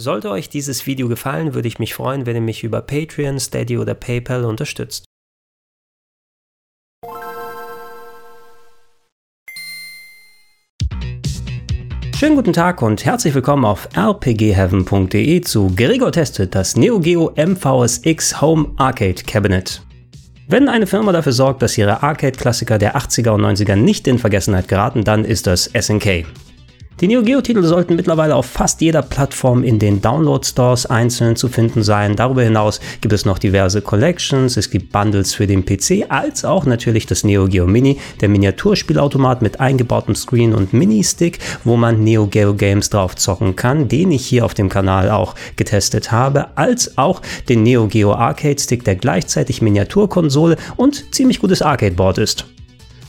Sollte euch dieses Video gefallen, würde ich mich freuen, wenn ihr mich über Patreon, Steady oder PayPal unterstützt. Schönen guten Tag und herzlich willkommen auf rpgheaven.de zu Gregor testet das Neo Geo MVSX Home Arcade Cabinet. Wenn eine Firma dafür sorgt, dass ihre Arcade-Klassiker der 80er und 90er nicht in Vergessenheit geraten, dann ist das SNK. Die Neo Geo Titel sollten mittlerweile auf fast jeder Plattform in den Download Stores einzeln zu finden sein. Darüber hinaus gibt es noch diverse Collections, es gibt Bundles für den PC, als auch natürlich das Neo Geo Mini, der Miniaturspielautomat mit eingebautem Screen und Mini-Stick, wo man Neo Geo Games drauf zocken kann, den ich hier auf dem Kanal auch getestet habe, als auch den Neo Geo Arcade Stick, der gleichzeitig Miniaturkonsole und ziemlich gutes Arcade-Board ist.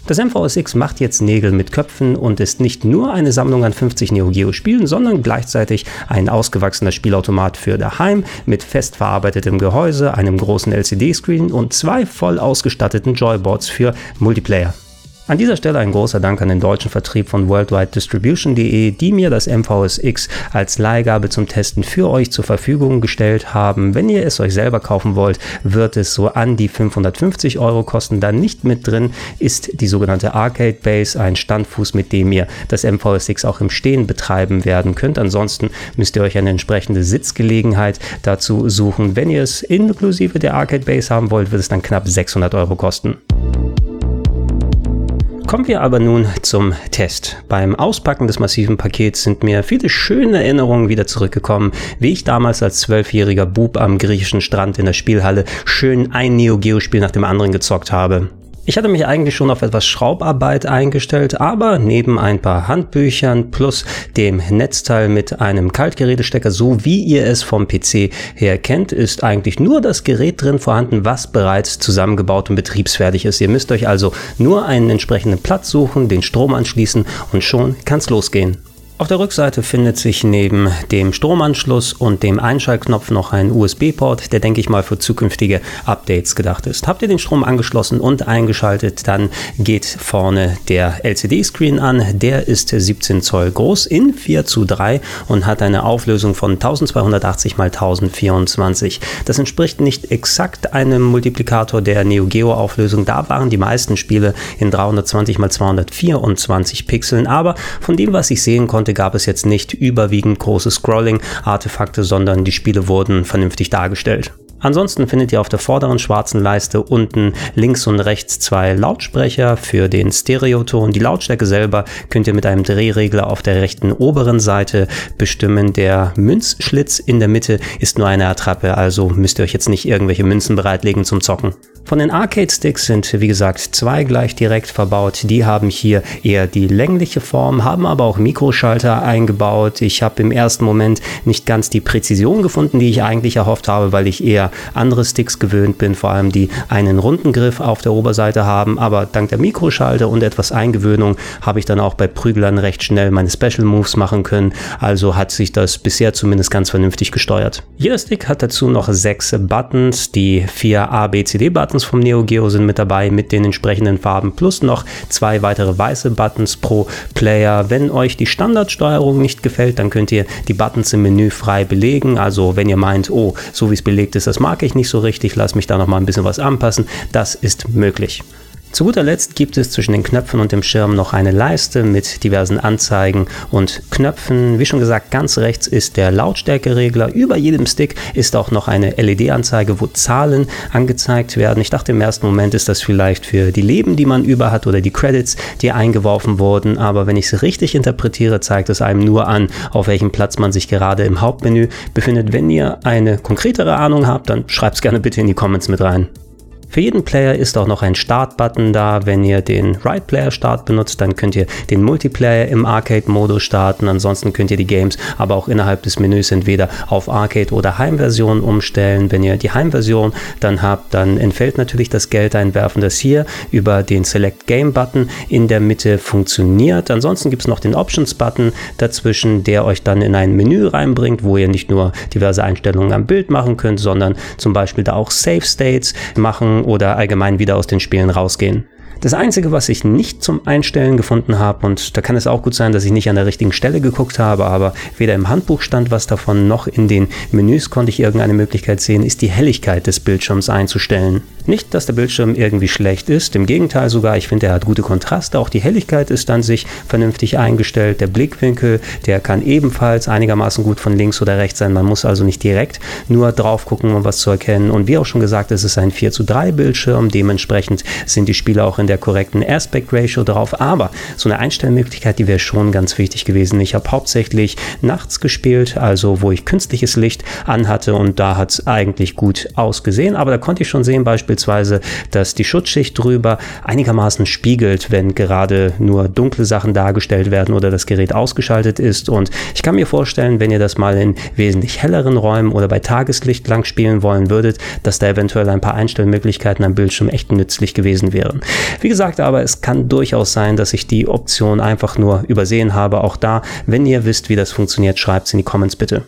Das MVSX macht jetzt Nägel mit Köpfen und ist nicht nur eine Sammlung an 50 Neo Geo Spielen, sondern gleichzeitig ein ausgewachsener Spielautomat für daheim mit fest verarbeitetem Gehäuse, einem großen LCD-Screen und zwei voll ausgestatteten Joyboards für Multiplayer. An dieser Stelle ein großer Dank an den deutschen Vertrieb von worldwidedistribution.de, die mir das MVSX als Leihgabe zum Testen für euch zur Verfügung gestellt haben. Wenn ihr es euch selber kaufen wollt, wird es so an die 550 Euro kosten. Da nicht mit drin ist die sogenannte Arcade Base, ein Standfuß, mit dem ihr das MVSX auch im Stehen betreiben werden könnt. Ansonsten müsst ihr euch eine entsprechende Sitzgelegenheit dazu suchen. Wenn ihr es inklusive der Arcade Base haben wollt, wird es dann knapp 600 Euro kosten. Kommen wir aber nun zum Test. Beim Auspacken des massiven Pakets sind mir viele schöne Erinnerungen wieder zurückgekommen, wie ich damals als zwölfjähriger Bub am griechischen Strand in der Spielhalle schön ein Neo Geo Spiel nach dem anderen gezockt habe. Ich hatte mich eigentlich schon auf etwas Schraubarbeit eingestellt, aber neben ein paar Handbüchern plus dem Netzteil mit einem Kaltgerätestecker, so wie ihr es vom PC her kennt, ist eigentlich nur das Gerät drin vorhanden, was bereits zusammengebaut und betriebsfertig ist. Ihr müsst euch also nur einen entsprechenden Platz suchen, den Strom anschließen und schon kann's losgehen. Auf der Rückseite findet sich neben dem Stromanschluss und dem Einschaltknopf noch ein USB-Port, der denke ich mal für zukünftige Updates gedacht ist. Habt ihr den Strom angeschlossen und eingeschaltet, dann geht vorne der LCD-Screen an. Der ist 17 Zoll groß in 4 zu 3 und hat eine Auflösung von 1280 x 1024. Das entspricht nicht exakt einem Multiplikator der Neo Geo Auflösung. Da waren die meisten Spiele in 320 x 224 Pixeln, aber von dem, was ich sehen konnte, gab es jetzt nicht überwiegend große Scrolling-Artefakte, sondern die Spiele wurden vernünftig dargestellt. Ansonsten findet ihr auf der vorderen schwarzen Leiste unten links und rechts zwei Lautsprecher für den Stereoton. Die Lautstärke selber könnt ihr mit einem Drehregler auf der rechten oberen Seite bestimmen. Der Münzschlitz in der Mitte ist nur eine Attrappe, also müsst ihr euch jetzt nicht irgendwelche Münzen bereitlegen zum Zocken. Von den Arcade Sticks sind, wie gesagt, zwei gleich direkt verbaut. Die haben hier eher die längliche Form, haben aber auch Mikroschalter eingebaut. Ich habe im ersten Moment nicht ganz die Präzision gefunden, die ich eigentlich erhofft habe, weil ich eher andere Sticks gewöhnt bin, vor allem die einen runden Griff auf der Oberseite haben. Aber dank der Mikroschalter und etwas Eingewöhnung habe ich dann auch bei Prügelern recht schnell meine Special Moves machen können. Also hat sich das bisher zumindest ganz vernünftig gesteuert. Jeder Stick hat dazu noch sechs Buttons, die vier A, B, C, D Buttons vom Neo Geo sind mit dabei mit den entsprechenden Farben plus noch zwei weitere weiße Buttons pro Player. Wenn euch die Standardsteuerung nicht gefällt, dann könnt ihr die Buttons im Menü frei belegen. Also wenn ihr meint, oh, so wie es belegt ist, das mag ich nicht so richtig, lass mich da noch mal ein bisschen was anpassen, das ist möglich. Zu guter Letzt gibt es zwischen den Knöpfen und dem Schirm noch eine Leiste mit diversen Anzeigen und Knöpfen. Wie schon gesagt, ganz rechts ist der Lautstärkeregler. Über jedem Stick ist auch noch eine LED-Anzeige, wo Zahlen angezeigt werden. Ich dachte im ersten Moment ist das vielleicht für die Leben, die man über hat oder die Credits, die eingeworfen wurden. Aber wenn ich es richtig interpretiere, zeigt es einem nur an, auf welchem Platz man sich gerade im Hauptmenü befindet. Wenn ihr eine konkretere Ahnung habt, dann schreibt es gerne bitte in die Comments mit rein. Für jeden Player ist auch noch ein Start-Button da. Wenn ihr den Right Player Start benutzt, dann könnt ihr den Multiplayer im Arcade-Modus starten. Ansonsten könnt ihr die Games aber auch innerhalb des Menüs entweder auf Arcade oder Heimversion umstellen. Wenn ihr die Heimversion dann habt, dann entfällt natürlich das Geld einwerfen, das hier über den Select Game Button in der Mitte funktioniert. Ansonsten gibt es noch den Options Button dazwischen, der euch dann in ein Menü reinbringt, wo ihr nicht nur diverse Einstellungen am Bild machen könnt, sondern zum Beispiel da auch Save States machen oder allgemein wieder aus den Spielen rausgehen. Das Einzige, was ich nicht zum Einstellen gefunden habe, und da kann es auch gut sein, dass ich nicht an der richtigen Stelle geguckt habe, aber weder im Handbuch stand was davon, noch in den Menüs konnte ich irgendeine Möglichkeit sehen, ist die Helligkeit des Bildschirms einzustellen. Nicht, dass der Bildschirm irgendwie schlecht ist, im Gegenteil sogar, ich finde, er hat gute Kontraste, auch die Helligkeit ist an sich vernünftig eingestellt, der Blickwinkel, der kann ebenfalls einigermaßen gut von links oder rechts sein, man muss also nicht direkt nur drauf gucken, um was zu erkennen. Und wie auch schon gesagt, es ist ein 4 zu 3 Bildschirm, dementsprechend sind die Spiele auch in der korrekten Aspect Ratio drauf. Aber so eine Einstellmöglichkeit, die wäre schon ganz wichtig gewesen. Ich habe hauptsächlich nachts gespielt, also wo ich künstliches Licht anhatte und da hat es eigentlich gut ausgesehen. Aber da konnte ich schon sehen beispielsweise, dass die Schutzschicht drüber einigermaßen spiegelt, wenn gerade nur dunkle Sachen dargestellt werden oder das Gerät ausgeschaltet ist. Und ich kann mir vorstellen, wenn ihr das mal in wesentlich helleren Räumen oder bei Tageslicht lang spielen wollen würdet, dass da eventuell ein paar Einstellmöglichkeiten am Bildschirm echt nützlich gewesen wären. Wie gesagt, aber es kann durchaus sein, dass ich die Option einfach nur übersehen habe. Auch da, wenn ihr wisst, wie das funktioniert, schreibt es in die Comments bitte.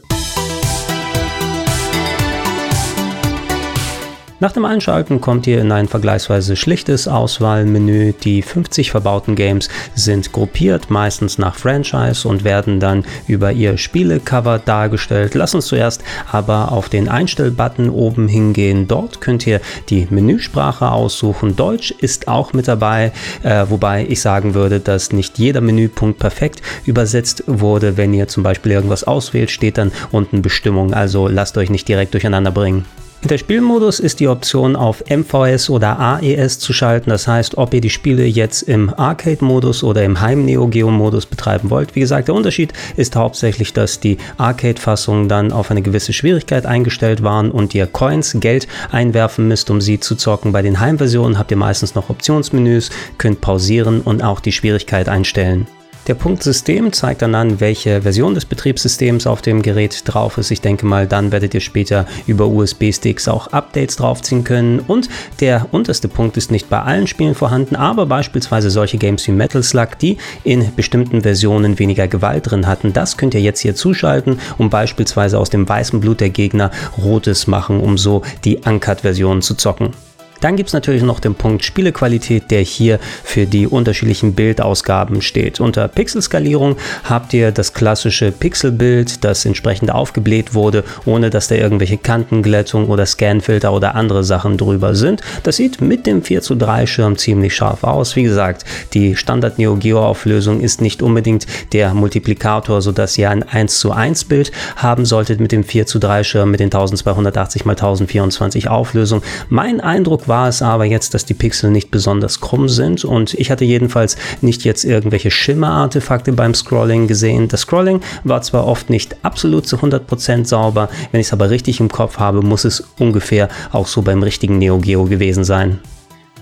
Nach dem Einschalten kommt ihr in ein vergleichsweise schlichtes Auswahlmenü. Die 50 verbauten Games sind gruppiert, meistens nach Franchise und werden dann über ihr Spielecover dargestellt. Lass uns zuerst aber auf den Einstellbutton oben hingehen. Dort könnt ihr die Menüsprache aussuchen. Deutsch ist auch mit dabei, äh, wobei ich sagen würde, dass nicht jeder Menüpunkt perfekt übersetzt wurde. Wenn ihr zum Beispiel irgendwas auswählt, steht dann unten Bestimmung. Also lasst euch nicht direkt durcheinander bringen. Der Spielmodus ist die Option auf MVS oder AES zu schalten. Das heißt, ob ihr die Spiele jetzt im Arcade-Modus oder im Heim-Neo Geo-Modus betreiben wollt. Wie gesagt, der Unterschied ist hauptsächlich, dass die Arcade-Fassungen dann auf eine gewisse Schwierigkeit eingestellt waren und ihr Coins, Geld einwerfen müsst, um sie zu zocken. Bei den Heimversionen habt ihr meistens noch Optionsmenüs, könnt pausieren und auch die Schwierigkeit einstellen. Der Punkt System zeigt dann an, welche Version des Betriebssystems auf dem Gerät drauf ist. Ich denke mal, dann werdet ihr später über USB-Sticks auch Updates draufziehen können. Und der unterste Punkt ist nicht bei allen Spielen vorhanden, aber beispielsweise solche Games wie Metal Slug, die in bestimmten Versionen weniger Gewalt drin hatten. Das könnt ihr jetzt hier zuschalten, um beispielsweise aus dem weißen Blut der Gegner rotes machen, um so die Uncut-Version zu zocken. Dann gibt es natürlich noch den Punkt Spielequalität, der hier für die unterschiedlichen Bildausgaben steht. Unter Pixelskalierung habt ihr das klassische Pixelbild, das entsprechend aufgebläht wurde, ohne dass da irgendwelche Kantenglättung oder Scanfilter oder andere Sachen drüber sind. Das sieht mit dem 4 zu 3 Schirm ziemlich scharf aus. Wie gesagt, die Standard Neo Geo Auflösung ist nicht unbedingt der Multiplikator, sodass ihr ein 1 zu 1 Bild haben solltet mit dem 4 zu 3 Schirm mit den 1280 x 1024 Auflösung. Mein Eindruck war es aber jetzt, dass die Pixel nicht besonders krumm sind und ich hatte jedenfalls nicht jetzt irgendwelche Schimmerartefakte beim Scrolling gesehen. Das Scrolling war zwar oft nicht absolut zu 100% sauber, wenn ich es aber richtig im Kopf habe, muss es ungefähr auch so beim richtigen Neo Geo gewesen sein.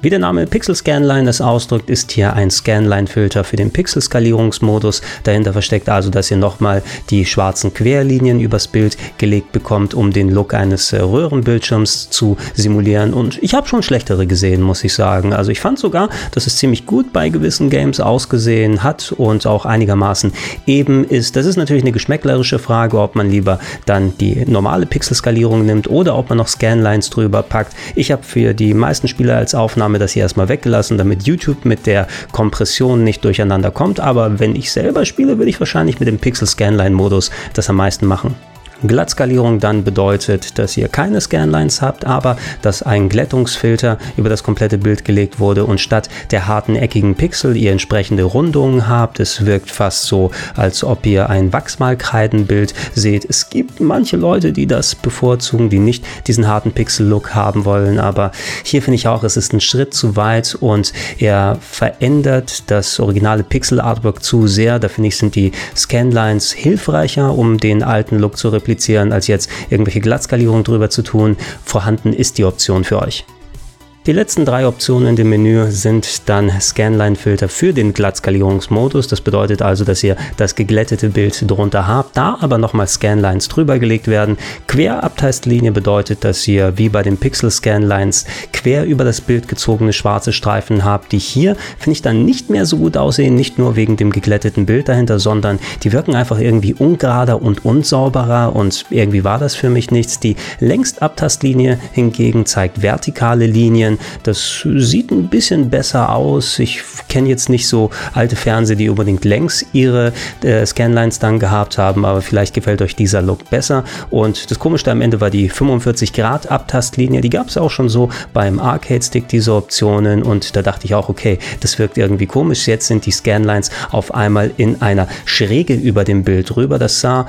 Wie der Name Pixel Scanline es ausdrückt, ist hier ein Scanline-Filter für den Pixel-Skalierungsmodus. Dahinter versteckt also, dass ihr nochmal die schwarzen Querlinien übers Bild gelegt bekommt, um den Look eines äh, Röhrenbildschirms zu simulieren. Und ich habe schon schlechtere gesehen, muss ich sagen. Also ich fand sogar, dass es ziemlich gut bei gewissen Games ausgesehen hat und auch einigermaßen eben ist. Das ist natürlich eine geschmäcklerische Frage, ob man lieber dann die normale Pixel-Skalierung nimmt oder ob man noch Scanlines drüber packt. Ich habe für die meisten Spiele als Aufnahme Aufnahme das hier erstmal weggelassen, damit YouTube mit der Kompression nicht durcheinander kommt. Aber wenn ich selber spiele, würde ich wahrscheinlich mit dem Pixel Scanline Modus das am meisten machen. Glattskalierung dann bedeutet, dass ihr keine Scanlines habt, aber dass ein Glättungsfilter über das komplette Bild gelegt wurde und statt der harten eckigen Pixel ihr entsprechende Rundungen habt. Es wirkt fast so, als ob ihr ein Wachsmalkreidenbild seht. Es gibt manche Leute, die das bevorzugen, die nicht diesen harten Pixel-Look haben wollen, aber hier finde ich auch, es ist ein Schritt zu weit und er verändert das originale Pixel-Artwork zu sehr. Da finde ich, sind die Scanlines hilfreicher, um den alten Look zu replizieren replizieren, als jetzt irgendwelche Glattskalierungen drüber zu tun. Vorhanden ist die Option für euch. Die letzten drei Optionen in dem Menü sind dann Scanline-Filter für den Glattskalierungsmodus. Das bedeutet also, dass ihr das geglättete Bild drunter habt, da aber nochmal Scanlines drüber gelegt werden. Querabtastlinie bedeutet, dass ihr wie bei den Pixel-Scanlines quer über das Bild gezogene schwarze Streifen habt, die hier, finde ich, dann nicht mehr so gut aussehen, nicht nur wegen dem geglätteten Bild dahinter, sondern die wirken einfach irgendwie ungerader und unsauberer und irgendwie war das für mich nichts. Die Längstabtastlinie hingegen zeigt vertikale Linien ausprobieren. Das sieht ein bisschen besser aus. Ich kenne jetzt nicht so alte Fernseher, die unbedingt längs ihre äh, Scanlines dann gehabt haben, aber vielleicht gefällt euch dieser Look besser. Und das Komische am Ende war die 45 Grad Abtastlinie. Die gab es auch schon so beim Arcade Stick, diese Optionen. Und da dachte ich auch, okay, das wirkt irgendwie komisch. Jetzt sind die Scanlines auf einmal in einer Schräge über dem Bild rüber. Das sah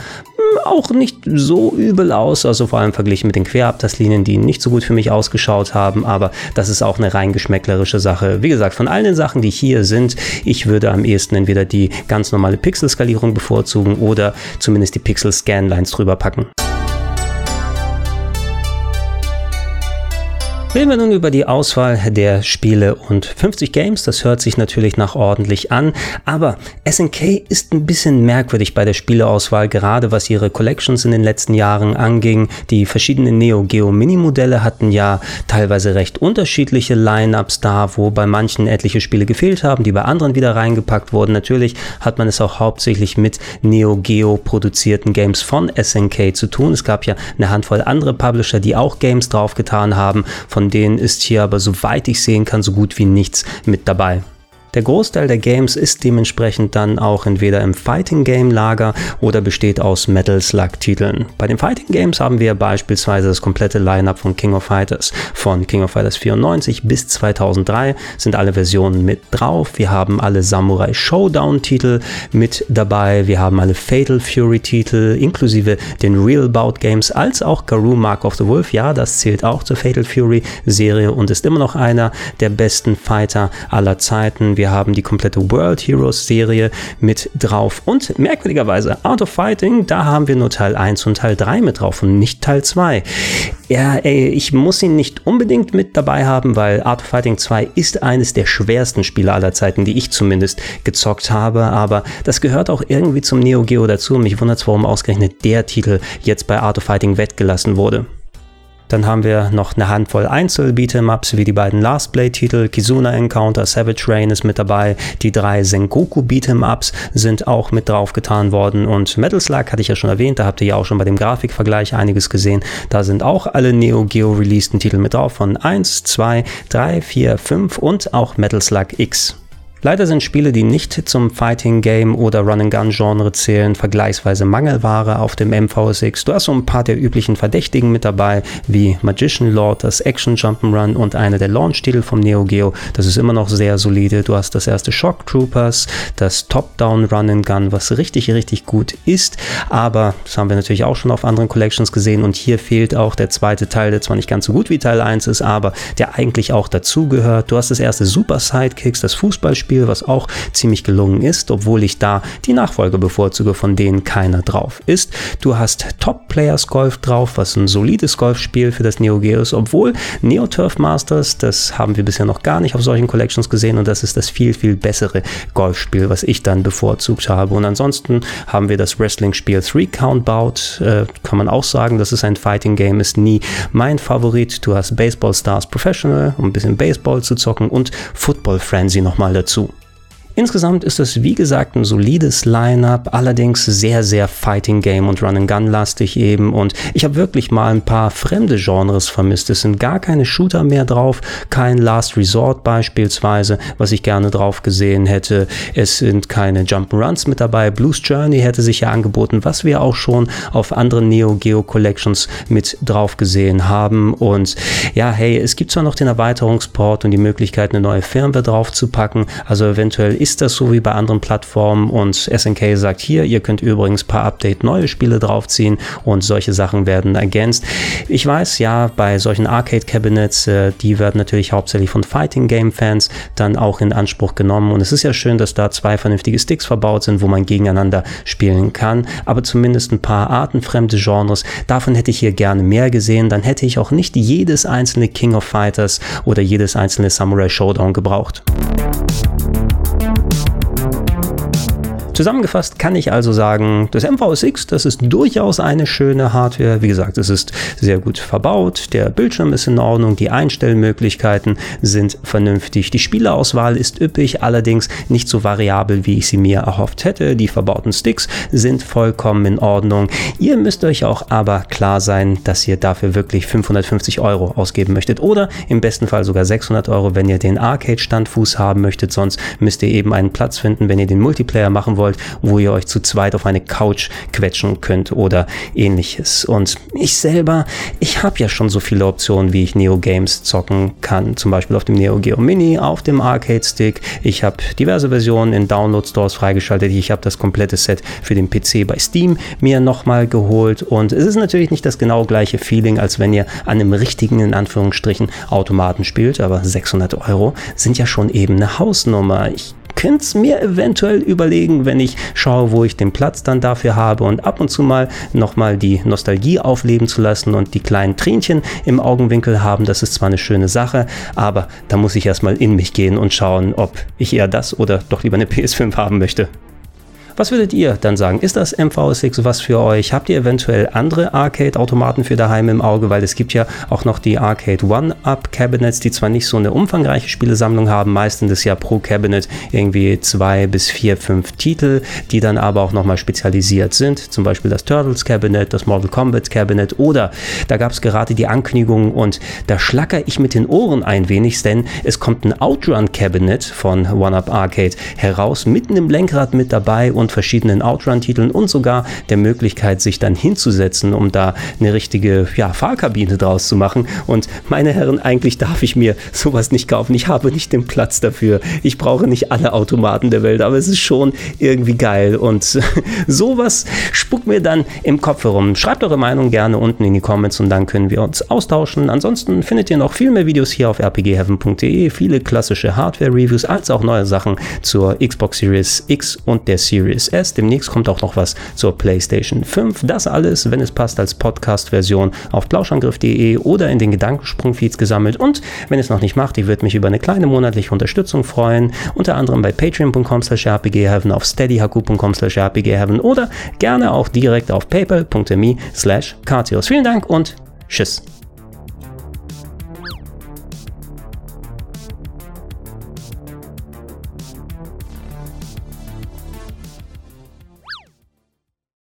auch nicht so übel aus, also vor allem verglichen mit den Querabtastlinien, die nicht so gut für mich ausgeschaut haben, aber das ist auch eine rein geschmäcklerische Sache. Wie gesagt, von all den Sachen, die hier sind, ich würde am ehesten entweder die ganz normale Pixelskalierung bevorzugen oder zumindest die Pixel-Scanlines drüber packen. Reden wir nun über die Auswahl der Spiele und 50 Games, das hört sich natürlich nach ordentlich an, aber SNK ist ein bisschen merkwürdig bei der Spieleauswahl, gerade was ihre Collections in den letzten Jahren anging. Die verschiedenen Neo Geo Mini Modelle hatten ja teilweise recht unterschiedliche Lineups da, wo bei manchen etliche Spiele gefehlt haben, die bei anderen wieder reingepackt wurden. Natürlich hat man es auch hauptsächlich mit Neo Geo produzierten Games von SNK zu tun. Es gab ja eine Handvoll andere Publisher, die auch Games draufgetan haben. Von von denen ist hier aber, soweit ich sehen kann, so gut wie nichts mit dabei. Der Großteil der Games ist dementsprechend dann auch entweder im Fighting Game Lager oder besteht aus Metal Slug Titeln. Bei den Fighting Games haben wir beispielsweise das komplette Lineup von King of Fighters. Von King of Fighters 94 bis 2003 sind alle Versionen mit drauf. Wir haben alle Samurai Showdown Titel mit dabei. Wir haben alle Fatal Fury Titel inklusive den Real Bout Games als auch Garou Mark of the Wolf. Ja, das zählt auch zur Fatal Fury Serie und ist immer noch einer der besten Fighter aller Zeiten. Wir haben die komplette World Heroes Serie mit drauf und merkwürdigerweise Art of Fighting, da haben wir nur Teil 1 und Teil 3 mit drauf und nicht Teil 2. Ja, ey, ich muss ihn nicht unbedingt mit dabei haben, weil Art of Fighting 2 ist eines der schwersten Spiele aller Zeiten, die ich zumindest gezockt habe, aber das gehört auch irgendwie zum Neo Geo dazu mich wundert es, warum ausgerechnet der Titel jetzt bei Art of Fighting wettgelassen wurde. Dann haben wir noch eine Handvoll Einzel-Beat'em-Ups wie die beiden Last Blade-Titel, Kizuna Encounter, Savage Rain ist mit dabei, die drei Sengoku Beat'em-Ups sind auch mit draufgetan worden und Metal Slug hatte ich ja schon erwähnt, da habt ihr ja auch schon bei dem Grafikvergleich einiges gesehen. Da sind auch alle Neo Geo releaseden Titel mit drauf von 1, 2, 3, 4, 5 und auch Metal Slug X. Leider sind Spiele, die nicht zum Fighting Game oder Run-and-Gun-Genre zählen, vergleichsweise Mangelware auf dem MVSX. Du hast so ein paar der üblichen Verdächtigen mit dabei, wie Magician Lord, das Action Jump'n'Run und einer der Launch-Titel vom Neo Geo. Das ist immer noch sehr solide. Du hast das erste Shock Troopers, das Top-Down Run-and-Gun, was richtig, richtig gut ist. Aber das haben wir natürlich auch schon auf anderen Collections gesehen und hier fehlt auch der zweite Teil, der zwar nicht ganz so gut wie Teil 1 ist, aber der eigentlich auch dazugehört. Du hast das erste Super Sidekicks, das Fußballspiel Spiel, was auch ziemlich gelungen ist, obwohl ich da die Nachfolge bevorzuge, von denen keiner drauf ist. Du hast Top Players Golf drauf, was ein solides Golfspiel für das Neo Geo ist, obwohl Neo Turf Masters, das haben wir bisher noch gar nicht auf solchen Collections gesehen und das ist das viel, viel bessere Golfspiel, was ich dann bevorzugt habe. Und ansonsten haben wir das Wrestling-Spiel Three Count Bout, äh, kann man auch sagen, das ist ein Fighting Game, ist nie mein Favorit. Du hast Baseball Stars Professional, um ein bisschen Baseball zu zocken und Football Frenzy nochmal dazu. Insgesamt ist es wie gesagt ein solides Line-up, allerdings sehr, sehr Fighting Game und Run-and-Gun-lastig eben. Und ich habe wirklich mal ein paar fremde Genres vermisst. Es sind gar keine Shooter mehr drauf, kein Last Resort beispielsweise, was ich gerne drauf gesehen hätte. Es sind keine Jump'n'Runs mit dabei. Blues Journey hätte sich ja angeboten, was wir auch schon auf anderen Neo Geo Collections mit drauf gesehen haben. Und ja, hey, es gibt zwar noch den Erweiterungsport und die Möglichkeit, eine neue Firmware drauf zu packen. Also eventuell ist das so wie bei anderen Plattformen und SNK sagt hier, ihr könnt übrigens paar Update neue Spiele draufziehen und solche Sachen werden ergänzt. Ich weiß, ja, bei solchen Arcade Cabinets, äh, die werden natürlich hauptsächlich von Fighting Game Fans dann auch in Anspruch genommen und es ist ja schön, dass da zwei vernünftige Sticks verbaut sind, wo man gegeneinander spielen kann, aber zumindest ein paar artenfremde Genres, davon hätte ich hier gerne mehr gesehen, dann hätte ich auch nicht jedes einzelne King of Fighters oder jedes einzelne Samurai Showdown gebraucht. Zusammengefasst kann ich also sagen, das MVSX, das ist durchaus eine schöne Hardware. Wie gesagt, es ist sehr gut verbaut, der Bildschirm ist in Ordnung, die Einstellmöglichkeiten sind vernünftig, die Spieleauswahl ist üppig, allerdings nicht so variabel, wie ich sie mir erhofft hätte. Die verbauten Sticks sind vollkommen in Ordnung. Ihr müsst euch auch aber klar sein, dass ihr dafür wirklich 550 Euro ausgeben möchtet oder im besten Fall sogar 600 Euro, wenn ihr den Arcade-Standfuß haben möchtet. Sonst müsst ihr eben einen Platz finden, wenn ihr den Multiplayer machen wollt, wo ihr euch zu zweit auf eine Couch quetschen könnt oder ähnliches. Und ich selber, ich habe ja schon so viele Optionen, wie ich Neo Games zocken kann. Zum Beispiel auf dem Neo Geo Mini, auf dem Arcade Stick. Ich habe diverse Versionen in Download Stores freigeschaltet. Ich habe das komplette Set für den PC bei Steam mir nochmal geholt. Und es ist natürlich nicht das genau gleiche Feeling, als wenn ihr an einem richtigen, in Anführungsstrichen, Automaten spielt. Aber 600 Euro sind ja schon eben eine Hausnummer. Ich könnte es mir eventuell überlegen, wenn ich schaue, wo ich den Platz dann dafür habe und ab und zu mal nochmal die Nostalgie aufleben zu lassen und die kleinen Tränchen im Augenwinkel haben. Das ist zwar eine schöne Sache, aber da muss ich erstmal in mich gehen und schauen, ob ich eher das oder doch lieber eine PS5 haben möchte. Was würdet ihr dann sagen? Ist das MVSX was für euch? Habt ihr eventuell andere Arcade-Automaten für daheim im Auge? Weil es gibt ja auch noch die Arcade One-Up-Cabinets, die zwar nicht so eine umfangreiche Spielesammlung haben, meistens ist ja pro Cabinet irgendwie zwei bis vier, fünf Titel, die dann aber auch nochmal spezialisiert sind. Zum Beispiel das Turtles Cabinet, das Mortal Kombat Cabinet oder da gab es gerade die Ankündigung und da schlacker ich mit den Ohren ein wenig, denn es kommt ein Outrun Cabinet von One-Up Arcade heraus, mitten im Lenkrad mit dabei und verschiedenen Outrun-Titeln und sogar der Möglichkeit, sich dann hinzusetzen, um da eine richtige ja, Fahrkabine draus zu machen. Und meine Herren, eigentlich darf ich mir sowas nicht kaufen. Ich habe nicht den Platz dafür. Ich brauche nicht alle Automaten der Welt, aber es ist schon irgendwie geil. Und sowas spuckt mir dann im Kopf herum. Schreibt eure Meinung gerne unten in die Comments und dann können wir uns austauschen. Ansonsten findet ihr noch viel mehr Videos hier auf rpgheaven.de, viele klassische Hardware-Reviews, als auch neue Sachen zur Xbox Series X und der Series Series S. Demnächst kommt auch noch was zur PlayStation 5. Das alles, wenn es passt, als Podcast-Version auf plauschangriff.de oder in den Gedankensprung-Feeds gesammelt. Und wenn es noch nicht macht, ich würde mich über eine kleine monatliche Unterstützung freuen. Unter anderem bei patreon.com slash rpgheaven, auf steadyhaku.com slash rpgheaven oder gerne auch direkt auf paypal.me slash Vielen Dank und tschüss.